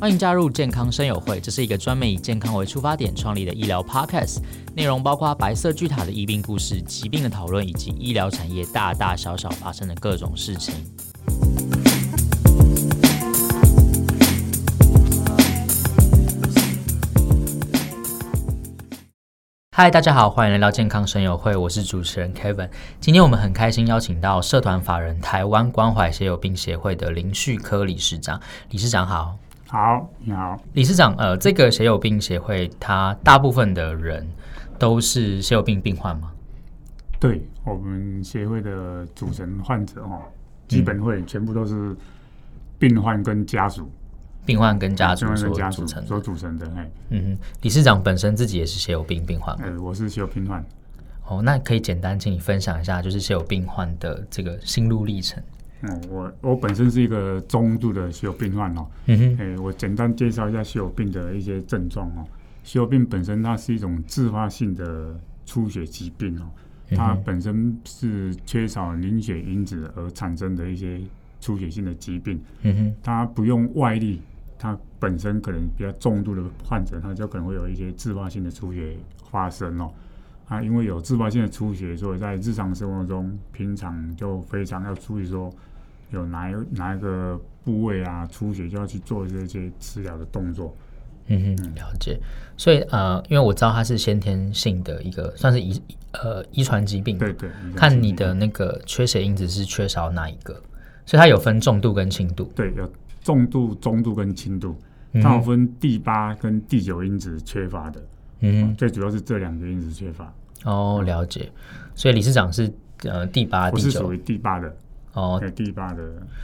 欢迎加入健康生友会，这是一个专门以健康为出发点创立的医疗 podcast，内容包括白色巨塔的医病故事、疾病的讨论，以及医疗产业大大小小发生的各种事情。嗨，大家好，欢迎来到健康生友会，我是主持人 Kevin。今天我们很开心邀请到社团法人台湾关怀血友病协会的林旭科理事长，理事长好。好，你好，理事长。呃，这个血友病协会，它大部分的人都是血友病病患吗？对，我们协会的组成患者哦，基本会全部都是病患跟家属，病患跟家属所组成，所组成的。哎，嗯哼，理事长本身自己也是血友病病患吗？呃，我是血友病患。哦，那可以简单请你分享一下，就是血友病患的这个心路历程。嗯，我我本身是一个中度的血友病患哦。嗯哼，哎，我简单介绍一下血友病的一些症状哦。血友病本身它是一种自发性的出血疾病哦，它本身是缺少凝血因子而产生的一些出血性的疾病。嗯哼，它不用外力，它本身可能比较重度的患者，他就可能会有一些自发性的出血发生哦。啊，因为有自发性的出血，所以在日常生活中，平常就非常要注意说。有哪一哪一个部位啊出血，就要去做这些治疗的动作。嗯哼，了解。所以呃，因为我知道它是先天性的一个，算是遗呃遗传疾病。对对。看你的那个缺血因子是缺少哪一个，所以它有分重度跟轻度。对，有重度、中度跟轻度。它有分第八跟第九因子缺乏的。嗯，最主要是这两个因子缺乏。哦，了解。所以理事长是呃第八、第九。我是属于第八的。哦，第八的，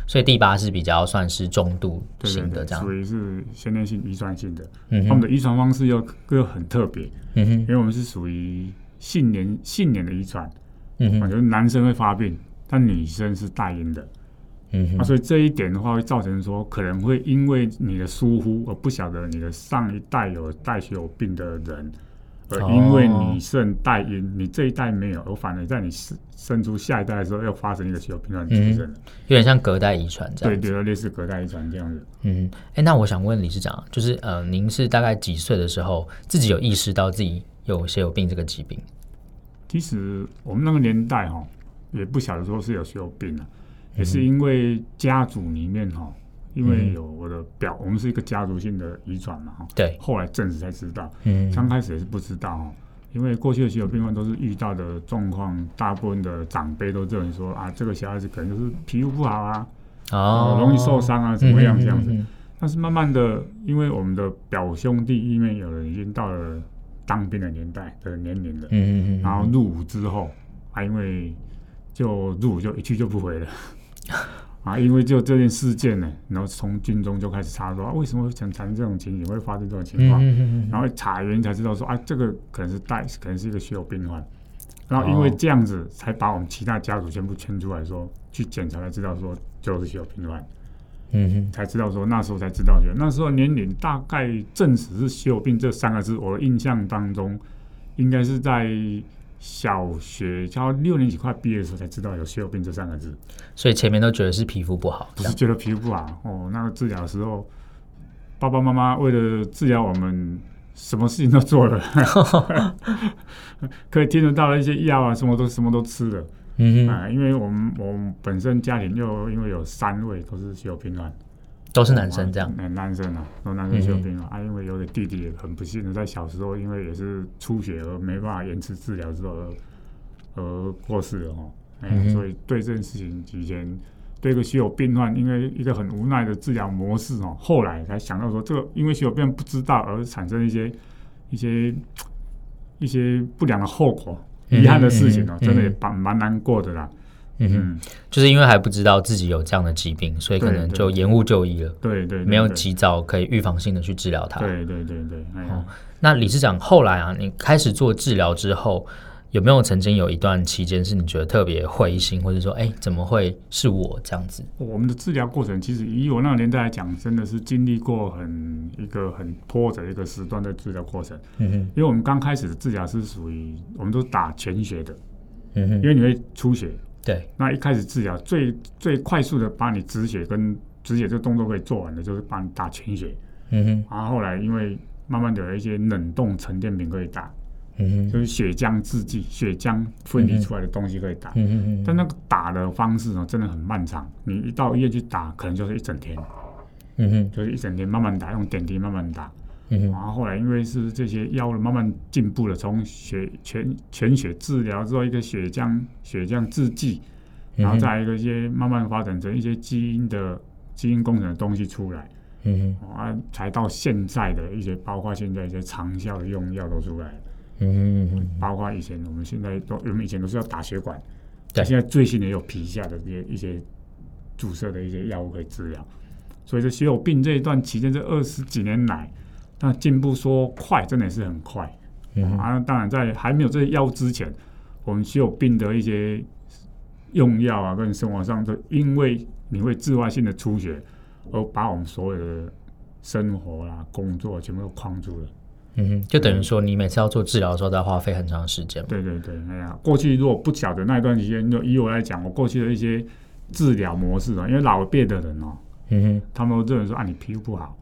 所以第八是比较算是重度型的这样，属于是先天性遗传性的。嗯哼，他们的遗传方式又又很特别。嗯哼，因为我们是属于性年性年的遗传。嗯哼，就是男生会发病，但女生是带因的。嗯哼，啊，所以这一点的话会造成说，可能会因为你的疏忽而不晓得你的上一代有带血有病的人。呃，因为你是带因，哦、你这一代没有，而反而在你生生出下一代的时候，又发生一个血友病患出生了，有点像隔代遗传这样。对，对，类似隔代遗传这样子。嗯，哎，那我想问理事长，就是呃，您是大概几岁的时候自己有意识到自己有血友病这个疾病？其实我们那个年代哈，也不晓得说是有血友病啊，也是因为家族里面哈。因为有我的表，我们是一个家族性的遗传嘛，哈。对。后来证实才知道，嗯，刚开始也是不知道哈。因为过去的血友病患都是遇到的状况，大部分的长辈都认为说啊，这个小孩子可能就是皮肤不好啊，哦，容易受伤啊，怎么样这样子。但是慢慢的，因为我们的表兄弟里面有人已经到了当兵的年代的年龄了，嗯嗯嗯，然后入伍之后，啊因为就入伍就一去就不回了。啊，因为就这件事件呢，然后从军中就开始查说，啊、为什么会产生这种情形，会发生这种情况，然后查原因才知道说，啊，这个可能是带，可能是一个血友病患，然后因为这样子，才把我们其他家属全部圈出来说，去检查才知道说就是血友病患，嗯哼，才知道说那时候才知道，那时候年龄大概证实是血友病这三个字，我的印象当中应该是在。小学教六年级快毕业的时候才知道有血友病这三个字，所以前面都觉得是皮肤不好，不是觉得皮肤不好哦。那个治疗的时候，爸爸妈妈为了治疗我们，什么事情都做了，可以听得到的一些药啊，什么都什么都吃了。嗯哼，啊，因为我们我们本身家庭又因为有三位都是血友病患。都是男生这样，嗯，男生啊，都男生血友病啊，啊，因为有个弟弟也很不幸的在小时候，因为也是出血而没办法延迟治疗之后而而过世了哦，哎、嗯，所以对这件事情以前对一个血友病患，因为一个很无奈的治疗模式哦，后来才想到说，这个因为血友病不知道而产生一些一些一些不良的后果，遗憾的事情哦，真的也蛮蛮难过的啦。嗯哼，就是因为还不知道自己有这样的疾病，所以可能就延误就医了。对对，对，没有及早可以预防性的去治疗它。对对对对。哦，那理事长后来啊，你开始做治疗之后，有没有曾经有一段期间是你觉得特别灰心，或者说，哎，怎么会是我这样子？我们的治疗过程其实以我那个年代来讲，真的是经历过很一个很波折的一个时段的治疗过程。嗯哼，因为我们刚开始的治疗是属于我们都打全血的。嗯哼，因为你会出血。对，那一开始治疗最最快速的把你止血跟止血这个动作可以做完的，就是帮你打全血。嗯哼，然后后来因为慢慢的有一些冷冻沉淀品可以打，嗯哼，就是血浆制剂、血浆分离出来的东西可以打，嗯哼，但那个打的方式呢，真的很漫长。你一到医院去打，可能就是一整天，嗯哼，就是一整天慢慢打，用点滴慢慢打，嗯哼，然后后来因为是这些药物慢慢进步了，从血全全血治疗之后，一个血浆血浆制剂，然后再一个一些慢慢发展成一些基因的基因工程的东西出来。嗯哼，啊，才到现在的一些，包括现在一些长效的用药都出来了。嗯哼，包括以前我们现在都，我们以前都是要打血管，对，现在最新的有皮下的一些一些注射的一些药物可以治疗。所以这血友病这一段期间，这二十几年来，那进步说快，真的是很快。嗯，啊，当然在还没有这些药之前，我们血友病的一些用药啊，跟生活上都因为你会自发性的出血。而把我们所有的生活啦、工作全部都框住了。嗯哼，就等于说，你每次要做治疗的时候，都要花费很长时间。对对对，哎呀，过去如果不晓得那一段时间，就以我来讲，我过去的一些治疗模式啊，因为老一辈的人哦，嗯哼，他们都认为说啊，你皮肤不好，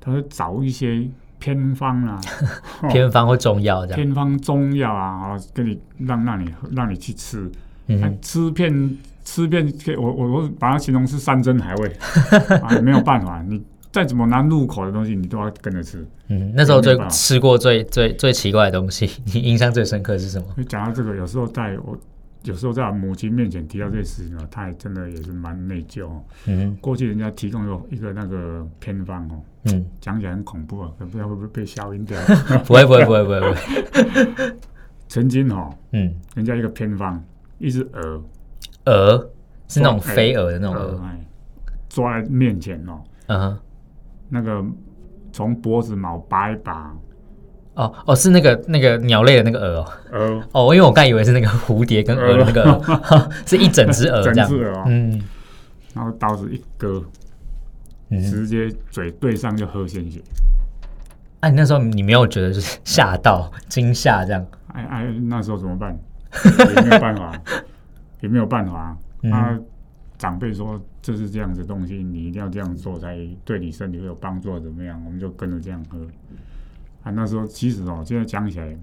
他会找一些偏方啊，偏方或中药这样，偏方中药啊，给你让让你让你去吃，嗯，吃片。吃遍，我我我把它形容是山珍海味 啊，没有办法，你再怎么难入口的东西，你都要跟着吃。嗯，那时候最吃过最最最奇怪的东西，你印象最深刻是什么？讲到这个，有时候在我有时候在我母亲面前提到这些事情呢，她也真的也是蛮内疚。嗯，过去人家提供有一个那个偏方哦，嗯，讲起来很恐怖啊，可不知道会不会被消音掉？不会不会不会不会不会。曾经哦，嗯，人家一个偏方，一只鹅。鹅是那种飞蛾的那种鹅，抓在面前哦，嗯，那个从脖子毛拔一拔，哦哦，是那个那个鸟类的那个鹅哦，哦，因为我刚以为是那个蝴蝶跟鹅那个，是一整只鹅这样，嗯，然后刀子一割，直接嘴对上就喝鲜血。哎，那时候你没有觉得就是吓到惊吓这样？哎哎，那时候怎么办？也没有办法。也没有办法，他长辈说这是这样子的东西，你一定要这样做才对你身体会有帮助，怎么样？我们就跟着这样喝。啊，那时候其实哦，现在讲起来，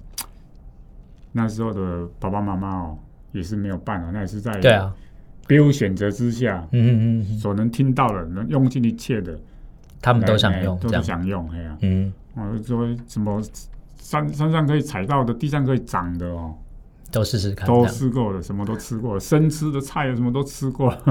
那时候的爸爸妈妈哦，也是没有办法，那也是在对啊，别无选择之下，嗯嗯嗯，所能听到的，能用尽一切的，他们都想用，都想用，哎呀，嗯，我说什么山山上可以踩到的，地上可以长的哦。都试试看，都试过了，什么都吃过了，生吃的菜什么都吃过了，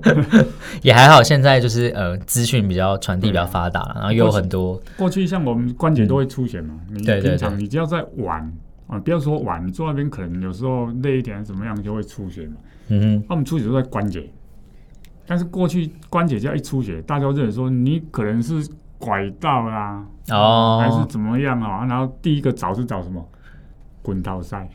也还好。现在就是呃，资讯比较传递比较发达，然后又有很多。过去像我们关节都会出血嘛，你平常你只要在玩啊，不要说玩，你坐那边可能有时候累一点怎么样就会出血嘛。嗯哼，那我们出血都在关节，但是过去关节只要一出血，大家都认为说你可能是拐到啦，哦，还是怎么样啊？然后第一个找是找什么？滚刀赛，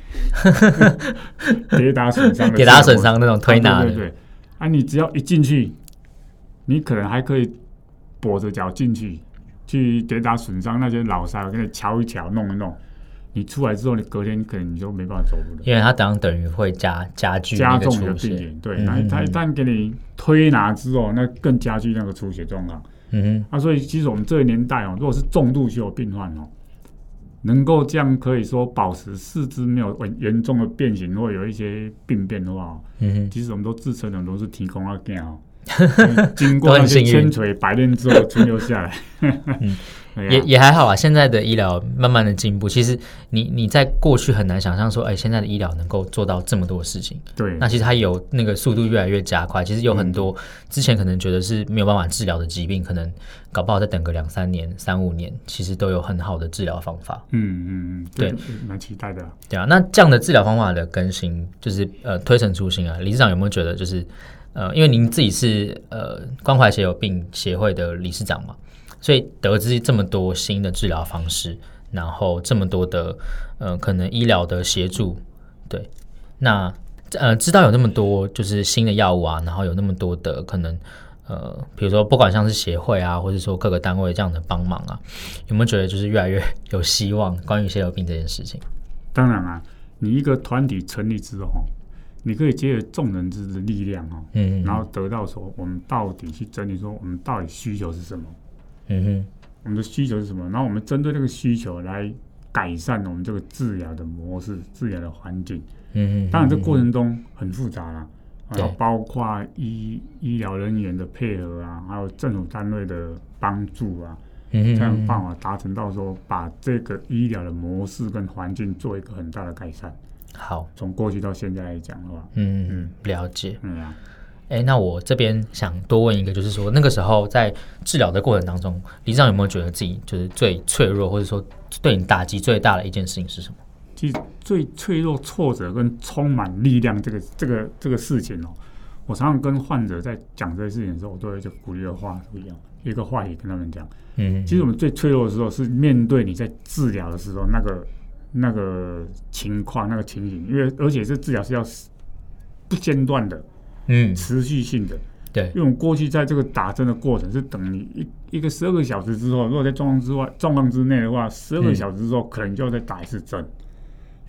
跌打损伤，跌打损伤那种推拿，啊，对对对。啊，你只要一进去，你可能还可以跛着脚进去，去跌打损伤那些老塞，我给你敲一敲，弄一弄。你出来之后，你隔天可能你就没办法走路了，因为它等等于会加加剧加重你的病情。对，那它一旦给你推拿之后，那更加剧那个出血状况。嗯哼。啊，所以其实我们这个年代哦，如果是重度血友病患哦。能够这样可以说保持四肢没有严严重的变形或有一些病变的话，其实我们都自称的都是天公啊，经过那些千锤百炼之后存留下来。嗯也也还好啊，现在的医疗慢慢的进步，其实你你在过去很难想象说，哎，现在的医疗能够做到这么多事情。对，那其实它有那个速度越来越加快，其实有很多之前可能觉得是没有办法治疗的疾病，可能搞不好再等个两三年、三五年，其实都有很好的治疗方法。嗯嗯嗯，对，蛮期待的。对啊，那这样的治疗方法的更新，就是呃推陈出新啊。理事长有没有觉得，就是呃，因为您自己是呃关怀血友病协会的理事长嘛？所以得知这么多新的治疗方式，然后这么多的呃可能医疗的协助，对，那呃知道有那么多就是新的药物啊，然后有那么多的可能呃，比如说不管像是协会啊，或者说各个单位这样的帮忙啊，有没有觉得就是越来越有希望？关于血友病这件事情，当然啊，你一个团体成立之后，你可以借着众人之力量哦，嗯，然后得到说我们到底去整理说我们到底需求是什么。嗯哼，我们的需求是什么？然后我们针对这个需求来改善我们这个治疗的模式、治疗的环境。嗯哼，当然这过程中很复杂啦，对啊，包括医医疗人员的配合啊，还有政府单位的帮助啊，嗯哼，这样办法达成到说把这个医疗的模式跟环境做一个很大的改善。好，从过去到现在来讲的话，嗯嗯，了解。嗯啊，哎，那我这边想多问一个，就是说那个时候在治疗的过程当中，理事长有没有觉得自己就是最脆弱，或者说对你打击最大的一件事情是什么？其实最脆弱、挫折跟充满力量这个、这个、这个事情哦，我常常跟患者在讲这些事情的时候，我都会就鼓励的话不一样，一个话也跟他们讲。嗯，其实我们最脆弱的时候是面对你在治疗的时候那个。那个情况，那个情形，因为 而且这治疗是要不间断的，嗯，持续性的，对。因为我们过去在这个打针的过程是等你一一个十二个小时之后，如果在状况之外、状况之内的话，十二个小时之后可能就要再打一次针，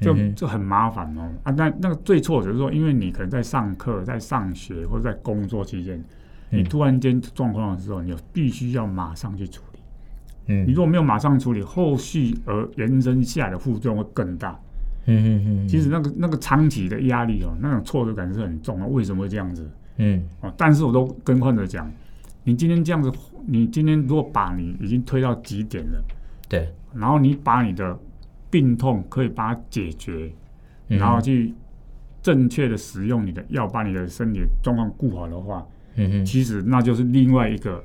就就很麻烦哦。啊，那那个最错就是说，因为你可能在上课、在上学或者在工作期间，你突然间状况的时候，你必须要马上去处理。嗯，你如果没有马上处理，后续而延伸下来的副作用会更大。嗯嗯嗯，其实那个那个长期的压力哦，那种挫折感是很重的。为什么会这样子？嗯，哦，但是我都跟患者讲，你今天这样子，你今天如果把你已经推到极点了，对，然后你把你的病痛可以把它解决，嗯、然后去正确的使用你的药，把你的身体状况顾好的话，嗯哼，其实那就是另外一个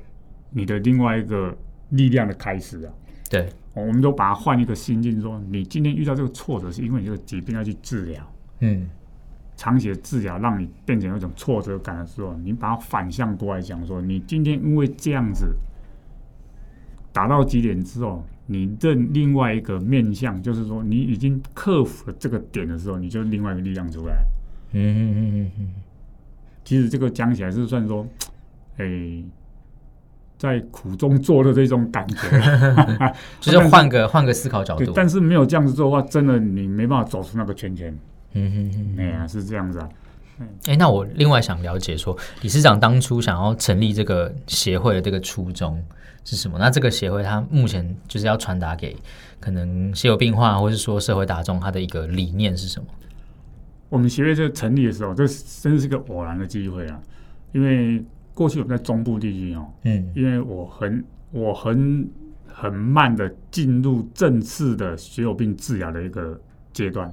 你的另外一个。力量的开始啊，对，我们都把它换一个心境，说你今天遇到这个挫折，是因为你这个疾病要去治疗，嗯，长期的治疗让你变成一种挫折感的时候，你把它反向过来讲，说你今天因为这样子达到极点之后，你认另外一个面向，就是说你已经克服了这个点的时候，你就另外一个力量出来，嗯嗯嗯嗯嗯，其实这个讲起来是算说，哎。在苦中作乐这种感觉，就是换个换个思考角度。但是没有这样子做的话，真的你没办法走出那个圈圈。嗯哼哼，哎呀，是这样子啊。哎、欸，那我另外想了解说，理事长当初想要成立这个协会的这个初衷是什么？那这个协会它目前就是要传达给可能血友病患或是说社会大众，它的一个理念是什么？我们协会在成立的时候，这真是个偶然的机会啊，因为。过去我们在中部地区哦，嗯，因为我很我很很慢的进入正式的血友病治疗的一个阶段，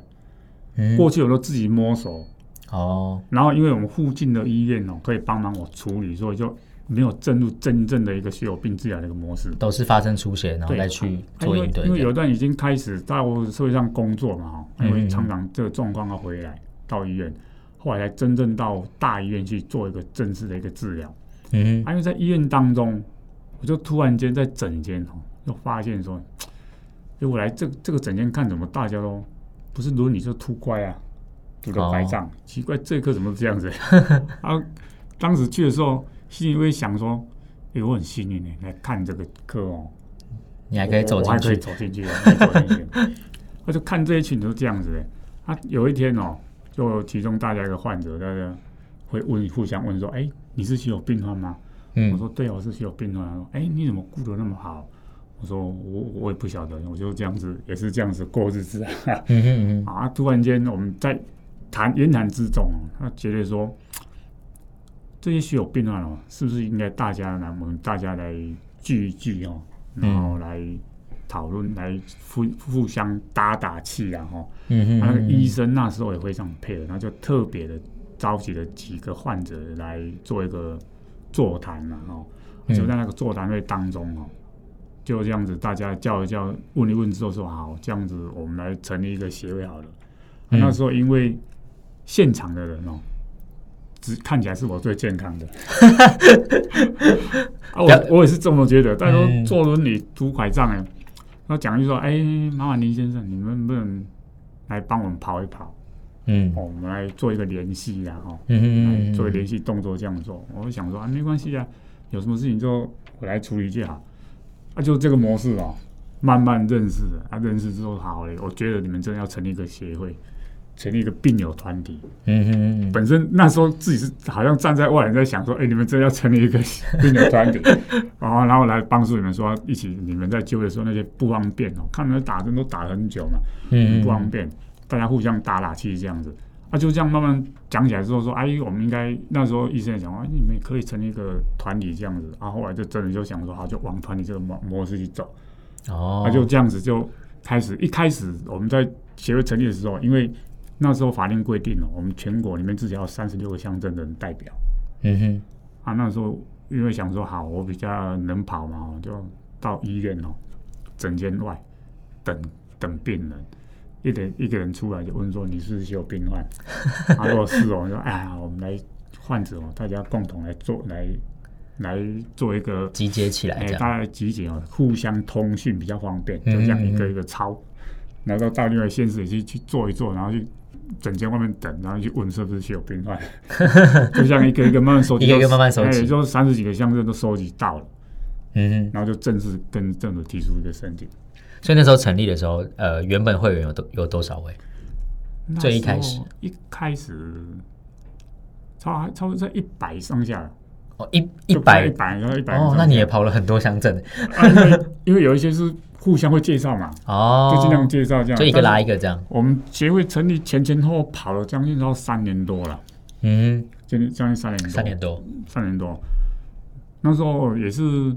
嗯，过去我都自己摸索哦，然后因为我们附近的医院哦可以帮忙我处理，所以就没有进入真正的一个血友病治疗的一个模式，都是发生出血然后再去做应对，因为有一段已经开始在社会上工作嘛哈，因为常常这个状况要回来到医院。后来才真正到大医院去做一个正式的一个治疗。嗯，因为在医院当中，我就突然间在诊间哦，就发现说，哎，我来这这个诊间看怎么大家都不是轮椅就突乖啊，拄着拐杖，奇怪这科怎么这样子？啊，当时去的时候，心里会想说，哎，我很幸运呢，来看这个科哦，你还可以走进去，走进去，走进去，我 就看这一群都这样子的。啊，有一天哦。就其中大家一个患者，大家会问互相问说：“哎，你是血友病患吗？”嗯，我说：“对，我是血友病患。”说：“哎，你怎么顾得那么好？”我说：“我我也不晓得，我就这样子，也是这样子过日子啊。”嗯嗯嗯。啊，突然间我们在谈言谈之中，他觉得说这些血友病患哦，是不是应该大家来，我们大家来聚一聚哦，然后来。讨论来互互相打打气啊，哈，嗯嗯，那个医生那时候也非常配合，那就特别的召集了几个患者来做一个座谈了，哈，就在那个座谈会当中哦，就这样子大家叫一叫，问一问之后说好，这样子我们来成立一个协会好了。那时候因为现场的人哦，只看起来是我最健康的，啊，我我也是这么觉得，但是坐轮椅拄拐杖哎。他讲就说：“哎、欸，麻烦林先生，你们能不能来帮我们跑一跑？嗯，哦，我们来做一个联系呀，哈，嗯嗯嗯，做联系动作这样做。我就想说啊，没关系啊，有什么事情就我来处理就好。啊，就这个模式哦，慢慢认识的，啊，认识之后好嘞，我觉得你们真的要成立一个协会，成立一个病友团体。嗯哼，本身那时候自己是好像站在外人在想说，哎、欸，你们这要成立一个 病友团体，然后然后来帮助你们说一起，你们在就业的时候那些不方便哦，看那打针都打很久嘛，嗯，不方便，大家互相打打气这样子。啊，就这样慢慢讲起来之后说，哎，我们应该那时候医生也讲说，哎，你们可以成立一个团体这样子。啊，后来就真的就想说，好，就往团体这个模模式去走。哦，那、啊、就这样子就开始。一开始我们在协会成立的时候，因为那时候法令规定了，我们全国里面至少要三十六个乡镇的人代表。嗯哼。啊，那时候因为想说，好，我比较能跑嘛，就到医院哦，诊间外等等病人。一点一个人出来就问说，你是不是有病患？他说是哦，说哎呀，我们来患者哦，大家共同来做来来做一个集结起来，哎，大家集结哦，互相通讯比较方便，就这样一个一个抄，然后到另外县市去去做一做，然后去诊间外面等，然后去问是不是有病患，就像一个一个慢慢收集，一个一个慢慢收集，哎，就三十几个乡镇都收集到了，嗯，然后就正式跟政府提出一个申请。所以那时候成立的时候，呃，原本会员有多有多少位？最一开始，一开始超超过在一百上下。哦，一一百一百，然后一百。哦，那你也跑了很多乡镇。因为有一些是互相会介绍嘛。哦。就尽量介绍这样。就一个拉一个这样。我们协会成立前前后后跑了将近到三年多了。嗯。将近将近三年多。三年多。三年多。那时候也是。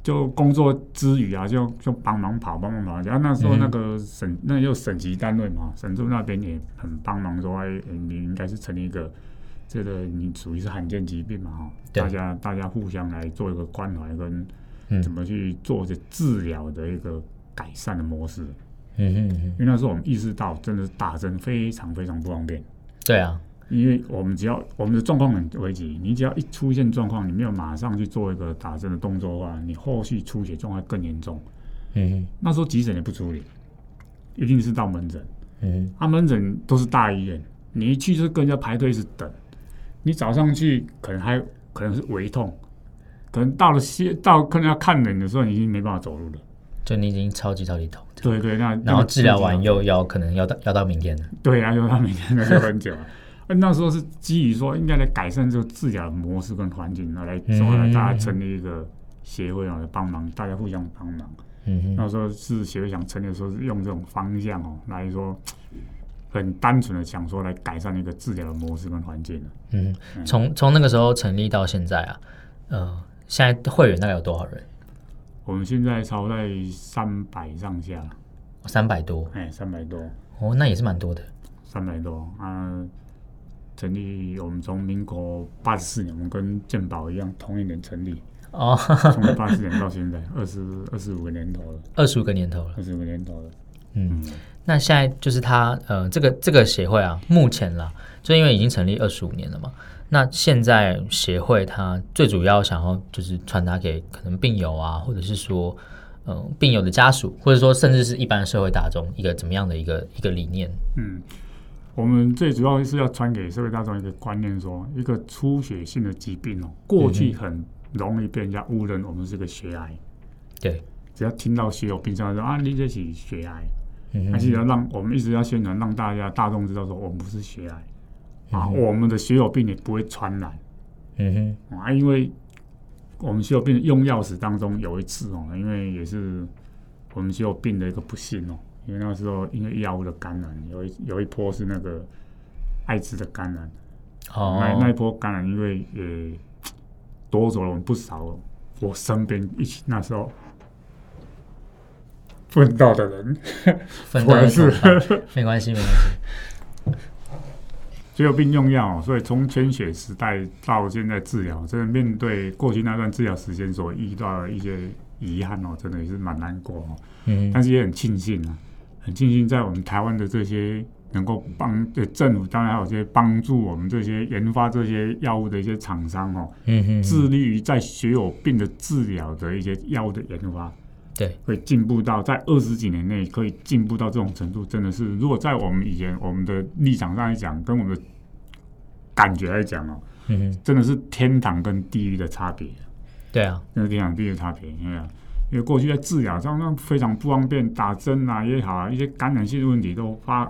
就工作之余啊，就就帮忙跑，帮忙跑。然后那时候那个省，嗯、那就省级单位嘛，省政那边也很帮忙说，哎，你应该是成立一个，这个你属于是罕见疾病嘛，哈，大家大家互相来做一个关怀跟怎么去做这治疗的一个改善的模式。嗯哼，嗯哼，因为那时候我们意识到，真的是打针非常非常不方便。对啊。因为我们只要我们的状况很危急，你只要一出现状况，你没有马上去做一个打针的动作的话，你后续出血状况更严重。嗯，那时候急诊也不处理，一定是到门诊。嗯，啊，门诊都是大医院，你一去就是跟人家排队是等。你早上去可能还可能是胃痛，可能到了些到可能要看人的时候，你已经没办法走路了。就你已经超级超级痛。对对，那然后治疗完又要可能要到要到明天了。对啊，要到明天那就很久了。那时候是基于说应该来改善这个治疗的模式跟环境，然后来说来大家成立一个协会啊，来帮忙，大家互相帮忙。嗯，那时候是协会想成立的时候是用这种方向哦来说，很单纯的想说来改善一个治疗的模式跟环境。嗯，从从那个时候成立到现在啊，呃，现在会员大概有多少人？我们现在超在三百上下，三百多，哎，三百多。哦，那也是蛮多的，三百多啊。成立，我们从民国八十四年，我们跟健保一样，同一年成立。哦，从八十年到现在，二十二十五个年头了。二十五个年头了。二十五个年头了。嗯，那现在就是他，呃，这个这个协会啊，目前啦，就因为已经成立二十五年了嘛。那现在协会它最主要想要就是传达给可能病友啊，或者是说，嗯、呃，病友的家属，或者说甚至是一般社会大众一个怎么样的一个一个理念？嗯。我们最主要是要传给社会大众一个观念说，说一个出血性的疾病哦，过去很容易被人家误认我们是个血癌。对，只要听到血友病上说啊，你这是血癌，嗯，还是要让我们一直要宣传，让大家大众知道说我们不是血癌，嗯，啊，我们的血友病也不会传染。嗯哼，啊，因为我们血友病用药史当中有一次哦，因为也是我们血友病的一个不幸哦。因为那时候，因为药物的感染，有一有一波是那个艾滋的感染，哦，那那一波感染，因为也夺走了我们不少我身边一起那时候奋斗的人，奋斗的 是没关系，没关系。血友病用药，所以从全血时代到现在治疗，真的面对过去那段治疗时间所遇到的一些遗憾哦，真的也是蛮难过哦。嗯，但是也很庆幸啊。很庆幸在我们台湾的这些能够帮的政府，当然还有些帮助我们这些研发这些药物的一些厂商哦，嗯哼，致力于在血友病的治疗的一些药物的研发，对，会进步到在二十几年内可以进步到这种程度，真的是如果在我们以前我们的立场上来讲，跟我们的感觉来讲哦，嗯哼，真的是天堂跟地狱的差别，对啊，那是天堂地狱的差别，因为。因为过去在治疗上那非常不方便，打针啊也好啊，一些感染性的问题都发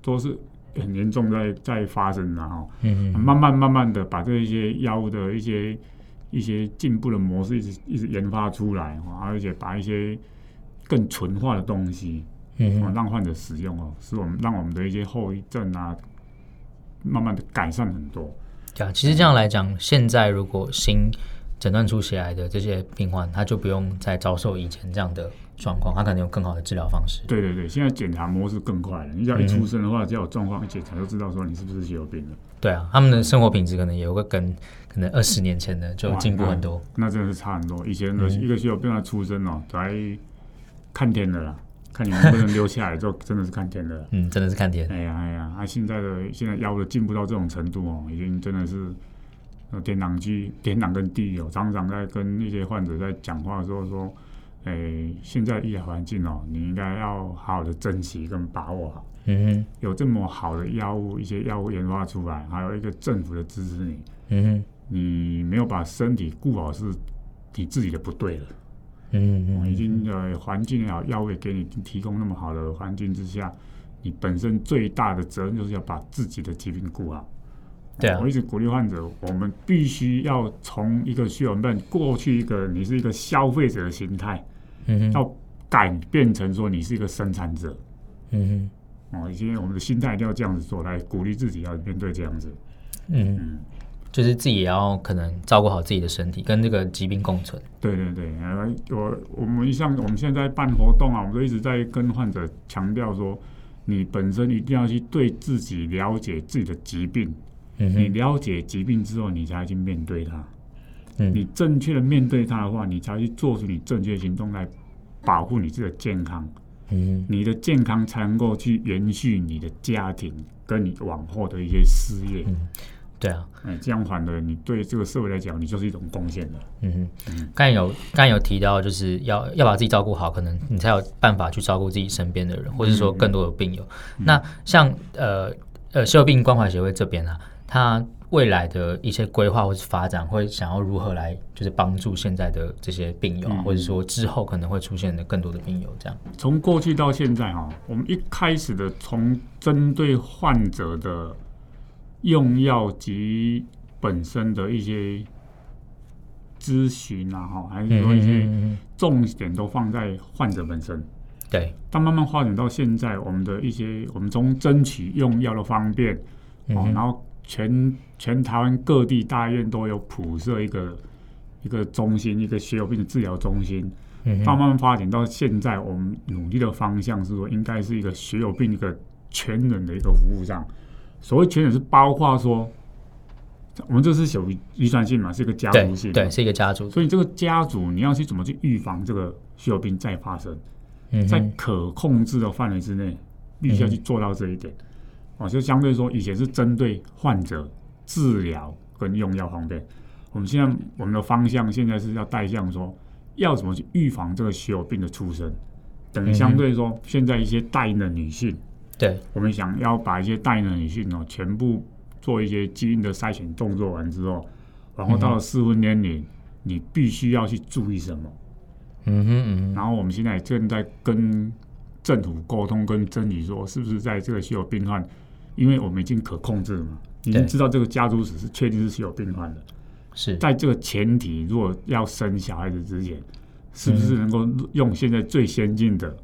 都是很严重在在发生的哈。嗯嗯。慢慢慢慢的把这一些药物的一些一些进步的模式一直一直研发出来，而且把一些更纯化的东西，嗯，让患者使用哦，使我们让我们的一些后遗症啊，慢慢的改善很多。对啊，其实这样来讲，现在如果新诊断出血癌的这些病患，他就不用再遭受以前这样的状况，他可能有更好的治疗方式。对对对，现在检查模式更快了，你只要一出生的话，只要有状况一检查就知道说你是不是血友病了。对啊，他们的生活品质可能也会跟可能二十年前的就进步很多那。那真的是差很多。以前的一个血友病的出生哦，来看天的啦，看你能不能留下来，就真的是看天的。嗯，真的是看天。哎呀哎呀，啊，现在的现在药物的进步到这种程度哦，已经真的是。天堂区，天壤跟地狱，常常在跟一些患者在讲话的时候说：“诶、欸，现在医疗环境哦，你应该要好好的珍惜跟把握好。嗯哼，有这么好的药物，一些药物研发出来，还有一个政府的支持你。嗯哼，你没有把身体顾好，是你自己的不对了。嗯嗯，已经呃环境也好，药物也给你提供那么好的环境之下，你本身最大的责任就是要把自己的疾病顾好。”对啊，我一直鼓励患者，我们必须要从一个血友病过去一个你是一个消费者的心态，嗯，要改变成说你是一个生产者，嗯哼，哦，以前我们的心态一定要这样子做，来鼓励自己要面对这样子，嗯，嗯，就是自己也要可能照顾好自己的身体，跟这个疾病共存。对对对，我我们像我们现在办活动啊，我们都一直在跟患者强调说，你本身一定要去对自己了解自己的疾病。嗯、你了解疾病之后，你才去面对它。嗯，你正确的面对它的话，你才去做出你正确的行动来保护你自己的健康。嗯，你的健康才能够去延续你的家庭跟你往后的一些事业。嗯，对啊，哎，这样反的，你对这个社会来讲，你就是一种贡献的。嗯哼，嗯，刚才有刚才有提到，就是要要把自己照顾好，可能你才有办法去照顾自己身边的人，或者说更多的病友。嗯、那像呃呃，社病关怀协会这边啊。他未来的一些规划或是发展，会想要如何来就是帮助现在的这些病友，嗯，或者说之后可能会出现的更多的病友，这样。从过去到现在哈，我们一开始的从针对患者的用药及本身的一些咨询啊哈，还是说一些重点都放在患者本身。对。但慢慢发展到现在，我们的一些我们从争取用药的方便，哦，然后。全全台湾各地大医院都有普设一个一个中心，一个血友病的治疗中心。嗯，慢慢发展到现在，我们努力的方向是说，应该是一个血友病一个全人的一个服务上。所谓全人，是包括说，我们这是属于遗传性嘛，是一个家族性，对，对，是一个家族。所以这个家族，你要去怎么去预防这个血友病再发生？嗯，在可控制的范围之内，必须要去做到这一点。嗯哦，就相对说，以前是针对患者治疗跟用药方面，我们现在我们的方向现在是要带向说，要怎么去预防这个血友病的出生，等于相对说，现在一些大龄的女性，对，我们想要把一些大龄的女性哦，全部做一些基因的筛选动作完之后，然后到了适婚年龄，你必须要去注意什么？嗯哼嗯，然后我们现在正在跟政府沟通，跟争取说，是不是在这个血友病患。因为我们已经可控制了嘛，已经知道这个家族史是确定是血友病患的。是在这个前提，如果要生小孩子之前，是不是能够用现在最先进的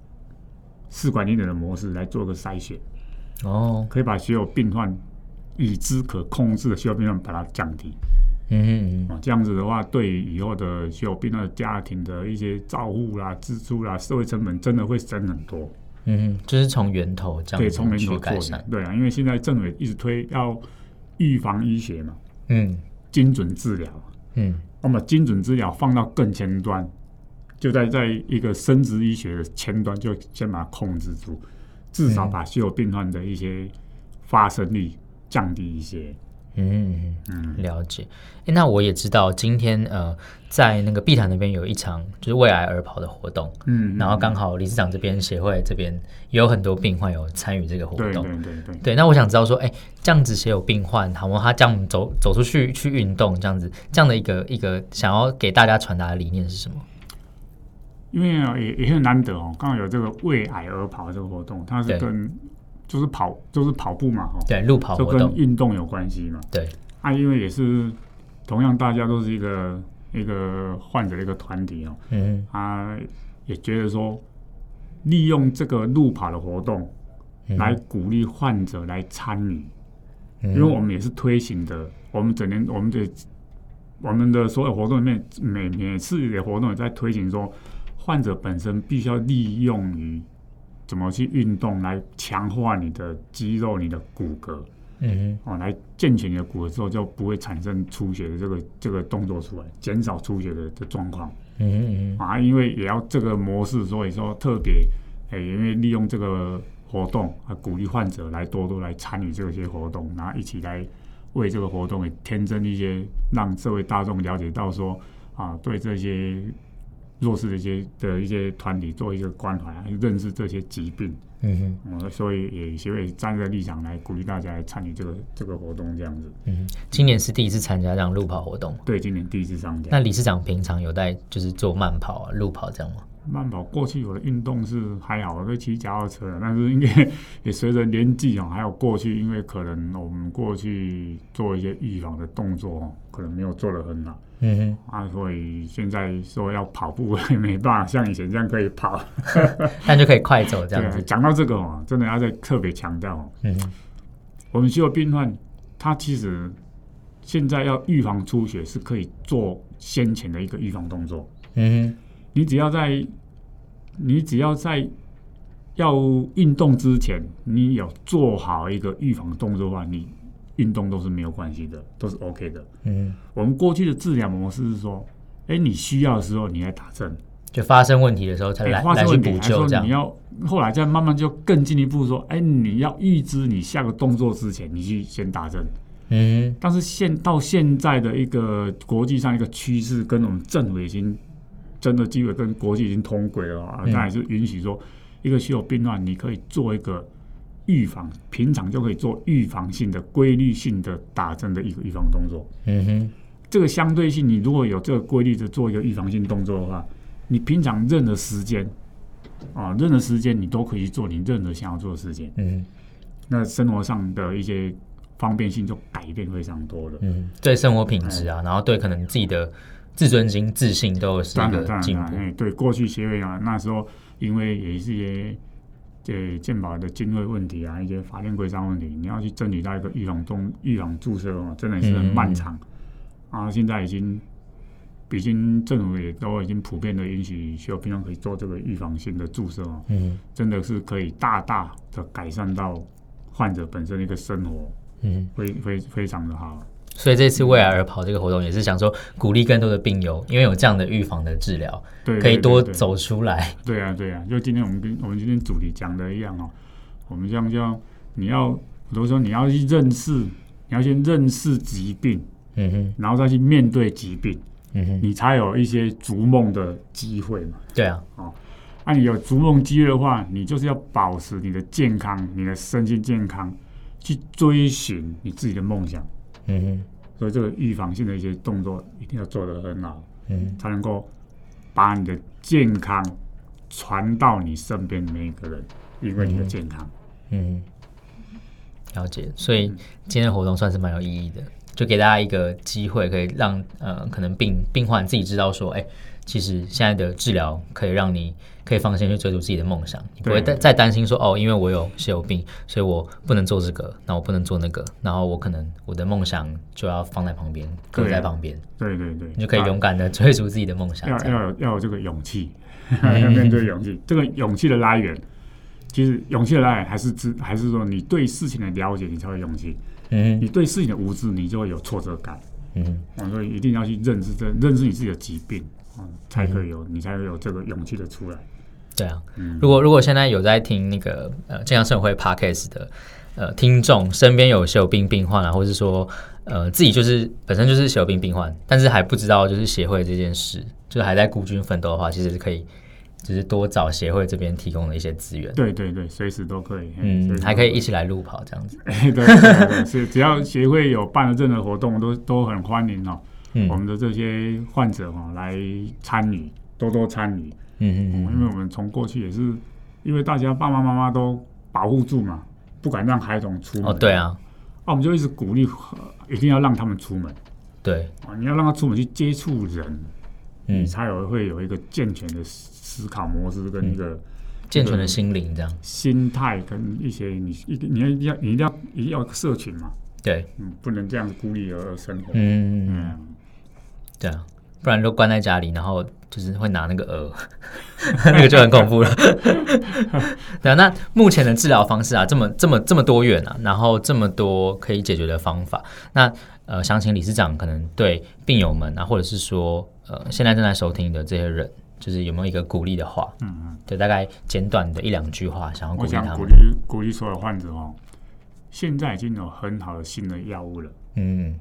试管婴儿的模式来做个筛选？哦，可以把血友病患已知可控制的血友病患把它降低。嗯嗯，这样子的话，对于以后的血友病患的家庭的一些照护啦、支出啦、社会成本，真的会省很多。嗯，就是从源头这样，对，从源头改善。对啊，因为现在政府一直推要预防医学嘛，嗯，精准治疗，嗯，那么精准治疗放到更前端，就在在一个生殖医学的前端，就先把它控制住，至少把所有病患的一些发生率降低一些。嗯嗯，了解。哎，那我也知道今天呃，在那个碧潭那边有一场就是为癌而跑的活动，嗯，然后刚好理事长这边协会这边也有很多病患有参与这个活动，对对对对。对，那我想知道说，哎，这样子血友病患，好吗？他这样走走出去去运动，这样子这样的一个一个想要给大家传达的理念是什么？因为也也很难得哦，刚好有这个为癌而跑这个活动，它是跟就是跑，就是跑步嘛，哈，对，路跑就跟运动有关系嘛，对，啊，因为也是同样，大家都是一个一个患者的一个团体哦，嗯，啊，也觉得说利用这个路跑的活动来鼓励患者来参与，嗯，因为我们也是推行的，我们整年我们的我们的所有活动里面，每每次的活动也在推行说，患者本身必须要利用于。怎么去运动来强化你的肌肉、你的骨骼？嗯哼，哦，来健全你的骨骼之后，就不会产生出血的这个这个动作出来，减少出血的的状况。嗯嗯啊，因为也要这个模式，所以说特别，哎，因为利用这个活动啊，鼓励患者来多多来参与这些活动，然后一起来为这个活动也添增一些，让社会大众了解到说啊，对这些。弱势的一些的一些团体做一个关怀，认识这些疾病，嗯哼，嗯，所以也协会站在立场来鼓励大家来参与这个这个活动，这样子。嗯，今年是第一次参加这样路跑活动，对，今年第一次参加。那理事长平常有在就是做慢跑啊、路跑这样吗？慢跑过去我的运动是还好，我会骑脚踏车，但是因为 也随着年纪哦，还有过去因为可能我们过去做一些预防的动作哦，可能没有做的很好。嗯哼，啊，所以现在说要跑步也 没办法像以前这样可以跑，但就可以快走这样子。讲到这个哦，真的要再特别强调哦，嗯哼，我们肌肉病患他其实现在要预防出血是可以做先前的一个预防动作。嗯哼，你只要在你只要在要运动之前，你有做好一个预防动作的话，你。运动都是没有关系的，都是 OK 的。嗯，我们过去的治疗模式是说，哎，你需要的时候你来打针，就发生问题的时候才来来去补救这样。你要后来再慢慢就更进一步说，哎，你要预知你下个动作之前，你去先打针。嗯，但是现到现在的一个国际上一个趋势，跟我们政府已经真的机会跟国际已经通轨了啊，那也是允许说一个血友病患你可以做一个。预防平常就可以做预防性的规律性的打针的一个预防动作。嗯哼，这个相对性，你如果有这个规律的做一个预防性动作的话，你平常任何时间啊，任何时间你都可以去做你任何想要做的事情。嗯，那生活上的一些方便性就改变非常多了。嗯，对生活品质啊，然后对可能自己的自尊心、自信都是一个进步。哎，对，过去协会啊，那时候因为也是一些。这健保的经费问题啊，一些法令规章问题，你要去争取到一个预防中预防注射哦，真的是很漫长。嗯、啊，现在已经，毕竟政府也都已经普遍的允许，血友病患可以做这个预防性的注射哦。嗯，真的是可以大大的改善到患者本身的一个生活。嗯，非非非常的好。所以这次为爱而跑这个活动也是想说鼓励更多的病友，因为有这样的预防的治疗，对，可以多走出来。对啊，对啊，就今天我们跟我们今天主题讲的一样哦，我们这样叫你要，比如说你要去认识，你要先认识疾病，嗯哼，然后再去面对疾病，嗯哼，你才有一些逐梦的机会嘛。对啊，哦，那你有逐梦机会的话，你就是要保持你的健康，你的身心健康，去追寻你自己的梦想。嗯哼，所以这个预防性的一些动作一定要做得很好，嗯，才能够把你的健康传到你身边每一个人，因为你的健康，嗯，了解。所以今天的活动算是蛮有意义的，就给大家一个机会，可以让呃可能病病患自己知道说，哎。其实现在的治疗可以让你可以放心去追逐自己的梦想，你不会再再担心说哦，因为我有血友病，所以我不能做这个，那我不能做那个，然后我可能我的梦想就要放在旁边，搁在旁边。对对对，你就可以勇敢的追逐自己的梦想。要要有要有这个勇气，要面对勇气。这个勇气的来源，其实勇气的来源还是知，还是说你对事情的了解，你才会勇气。嗯，你对事情的无知，你就会有挫折感。嗯，所以一定要去认识这认识你自己的疾病。嗯，才可以有，你才会有这个勇气的出来。对啊，嗯、如果如果现在有在听那个呃健康生活会 Podcast 的呃听众，身边有血友病病患啊，或者是说呃自己就是本身就是血友病病患，但是还不知道就是协会这件事，就是还在孤军奋斗的话，其实是可以，就是多找协会这边提供的一些资源。对对对，随时都可以。嗯，还可以一起来路跑这样子。对对对，是只要协会有办了任何活动，都都很欢迎哦。嗯、我们的这些患者哈，来参与，多多参与。嗯嗯嗯，因为我们从过去也是，因为大家爸爸妈妈都保护住嘛，不敢让孩童出门。哦，对啊，那我们就一直鼓励，一定要让他们出门。对啊，你要让他出门去接触人，嗯，你才有会有一个健全的思考模式跟一个、嗯、健全的心灵这样心态跟一些你一你要要你一定要一定要社群嘛。对，嗯，不能这样子孤立而生活。嗯嗯，对啊，不然就关在家里，然后就是会拿那个鹅，那个就很恐怖了。对啊，那目前的治疗方式啊，这么这么这么多元啊，然后这么多可以解决的方法，那呃，想请理事长可能对病友们啊，或者是说呃，现在正在收听的这些人，就是有没有一个鼓励的话？嗯嗯，对，大概简短的一两句话，想要鼓励他们。鼓励鼓励所有患者哦。现在已经有很好的新的药物了，嗯，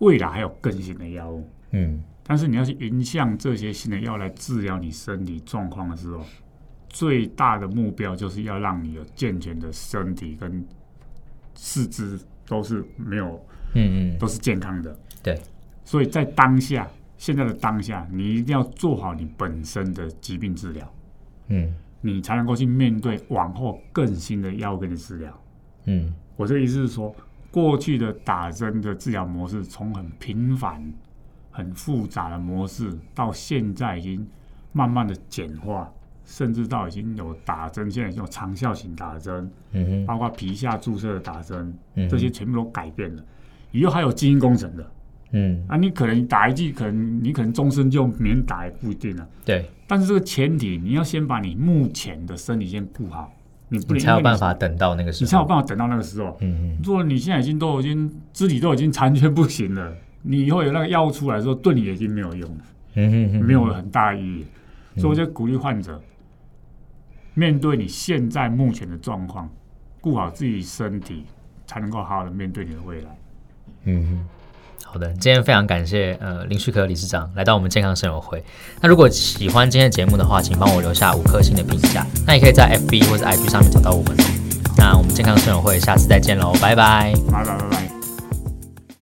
未来还有更新的药物，嗯，但是你要去迎向这些新的药来治疗你身体状况的时候，最大的目标就是要让你有健全的身体跟四肢都是没有，嗯嗯，都是健康的，对，所以在当下，现在的当下，你一定要做好你本身的疾病治疗，嗯，你才能够去面对往后更新的药物给你治疗。嗯，我这意思是说，过去的打针的治疗模式，从很频繁、很复杂的模式，到现在已经慢慢的简化，甚至到已经有打针，现在有长效型打针，嗯哼，包括皮下注射的打针，嗯，这些全部都改变了。以后还有基因工程的，嗯，啊，你可能打一剂，可能你可能终身就免打也不一定了，对。但是这个前提，你要先把你目前的身体先顾好。你不能，你才有办法等到那个时候。你才有办法等到那个时候。嗯嗯。如果你现在已经都已经肢体都已经残缺不行了，你以后有那个药物出来的时候，对你已经没有用了。嗯嗯，没有很大意义。嗯、所以我就鼓励患者，面对你现在目前的状况，顾好自己身体，才能够好好的面对你的未来。嗯。好的，今天非常感谢呃林旭可理事长来到我们健康生友会。那如果喜欢今天的节目的话，请帮我留下五颗星的评价。那也可以在 FB 或者 IG 上面找到我们。那我们健康生友会下次再见喽，拜拜，拜拜拜拜。